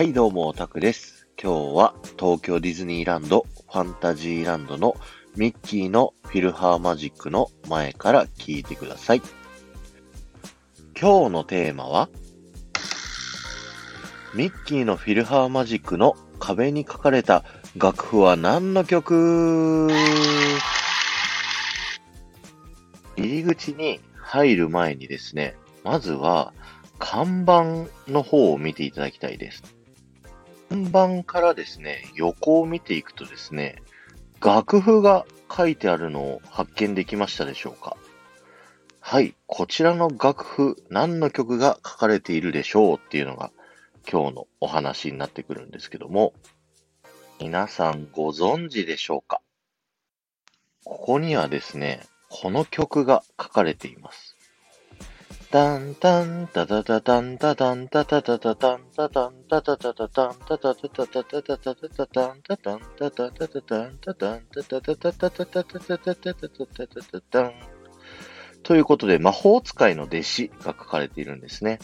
はい、どうも、オタクです。今日は東京ディズニーランド、ファンタジーランドのミッキーのフィルハーマジックの前から聞いてください。今日のテーマは、ミッキーのフィルハーマジックの壁に書かれた楽譜は何の曲？入り口に入る前にですね、まずは看板の方を見ていただきたいです。看板からですね、横を見ていくとですね、楽譜が書いてあるのを発見できましたでしょうかはい、こちらの楽譜、何の曲が書かれているでしょうっていうのが今日のお話になってくるんですけども、皆さんご存知でしょうかここにはですね、この曲が書かれています。タンタンタタタタンタタンタタタタタンタタンタタタタタンタタタタタタタタタタタンタタンタタタタタンタタンタタタタタタタタタタタタタタタンということで、魔法使いの弟子が書かれているんですね。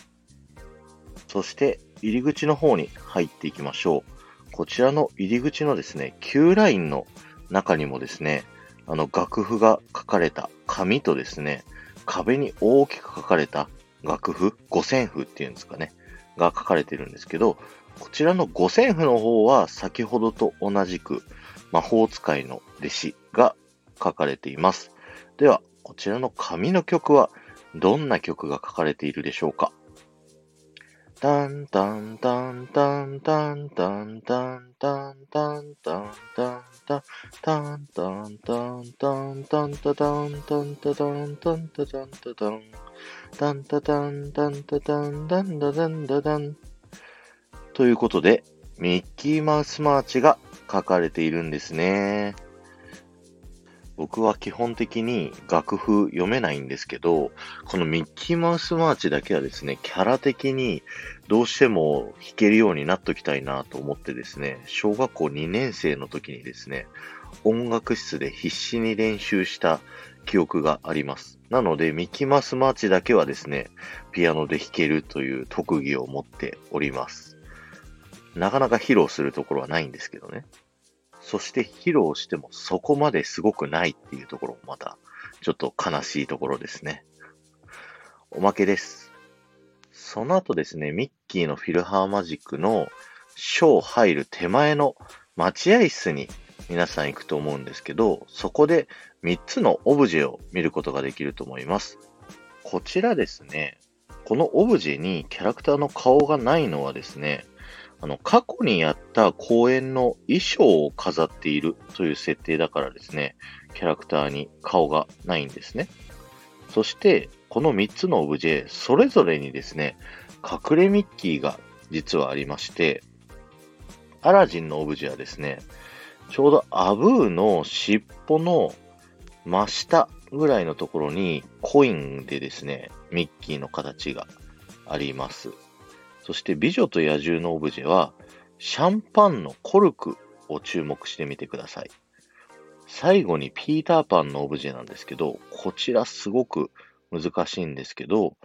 そして、入り口の方に入っていきましょう。こちらの入り口のですね、Q ラインの中にもですね、あの楽譜が書かれた紙とですね、壁に大きく書かれた楽譜、五線譜っていうんですかね、が書かれてるんですけど、こちらの五線譜の方は先ほどと同じく魔法使いの弟子が書かれています。では、こちらの紙の曲はどんな曲が書かれているでしょうか？タンタンタンタンタンタンタンタンタンタンタンタンタンタンタンタンタンタタンタンタタンタンタタンタタンタンタタンタンタタンタンタタンタタンということで、ミッキーマウスマーチが書かれているんですね。僕は基本的に楽譜読めないんですけど、このミッキーマウスマーチだけはですね、キャラ的にどうしても弾けるようになっときたいなと思ってですね、小学校2年生の時にですね、音楽室で必死に練習した記憶があります。なので、ミッキーマウスマーチだけはですね、ピアノで弾けるという特技を持っております。なかなか披露するところはないんですけどね。そして披露してもそこまですごくないっていうところもまたちょっと悲しいところですね。おまけです。その後ですね、ミッキーのフィルハーマジックのショー入る手前の待合室に皆さん行くと思うんですけど、そこで3つのオブジェを見ることができると思います。こちらですね、このオブジェにキャラクターの顔がないのはですね、あの、過去にやった公演の衣装を飾っているという設定だからですね、キャラクターに顔がないんですね。そして、この3つのオブジェ、それぞれにですね、隠れミッキーが実はありまして、アラジンのオブジェはですね、ちょうどアブーの尻尾の真下ぐらいのところにコインでですね、ミッキーの形があります。そして美女と野獣のオブジェは、シャンパンのコルクを注目してみてください。最後にピーターパンのオブジェなんですけど、こちらすごく難しいんですけど、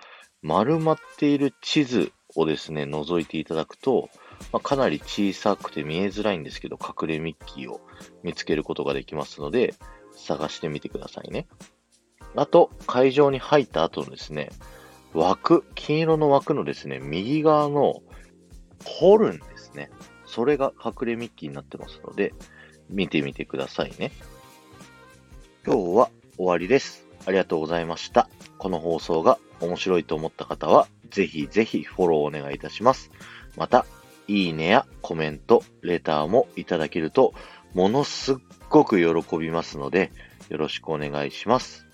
丸まっている地図をですね、覗いていただくと、まあ、かなり小さくて見えづらいんですけど、隠れミッキーを見つけることができますので、探してみてくださいね。あと、会場に入った後のですね、枠、金色の枠のですね、右側のホルンですね。それが隠れミッキーになってますので、見てみてくださいね。今日は終わりです。ありがとうございました。この放送が面白いと思った方は、ぜひぜひフォローお願いいたします。また、いいねやコメント、レターもいただけると、ものすっごく喜びますので、よろしくお願いします。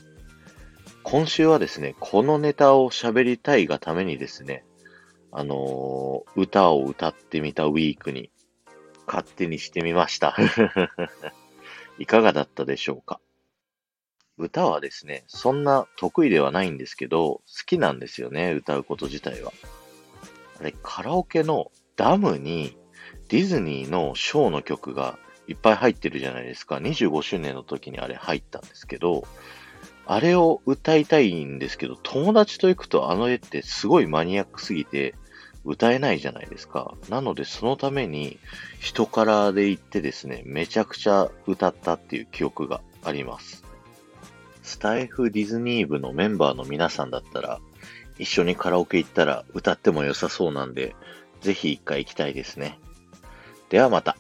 今週はですね、このネタを喋りたいがためにですね、あのー歌を歌ってみたウィークに勝手にしてみました。いかがだったでしょうか？歌はですね、そんな得意ではないんですけど、好きなんですよね、歌うこと自体は。あれ、カラオケのダムにディズニーのショーの曲がいっぱい入ってるじゃないですか。25周年の時にあれ入ったんですけど、あれを歌いたいんですけど、友達と行くとあの絵ってすごいマニアックすぎて、歌えないじゃないですか。なので、そのために、人からで行ってですね、めちゃくちゃ歌ったっていう記憶があります。スタイフディズニー部のメンバーの皆さんだったら、一緒にカラオケ行ったら歌っても良さそうなんで、ぜひ一回行きたいですね。ではまた。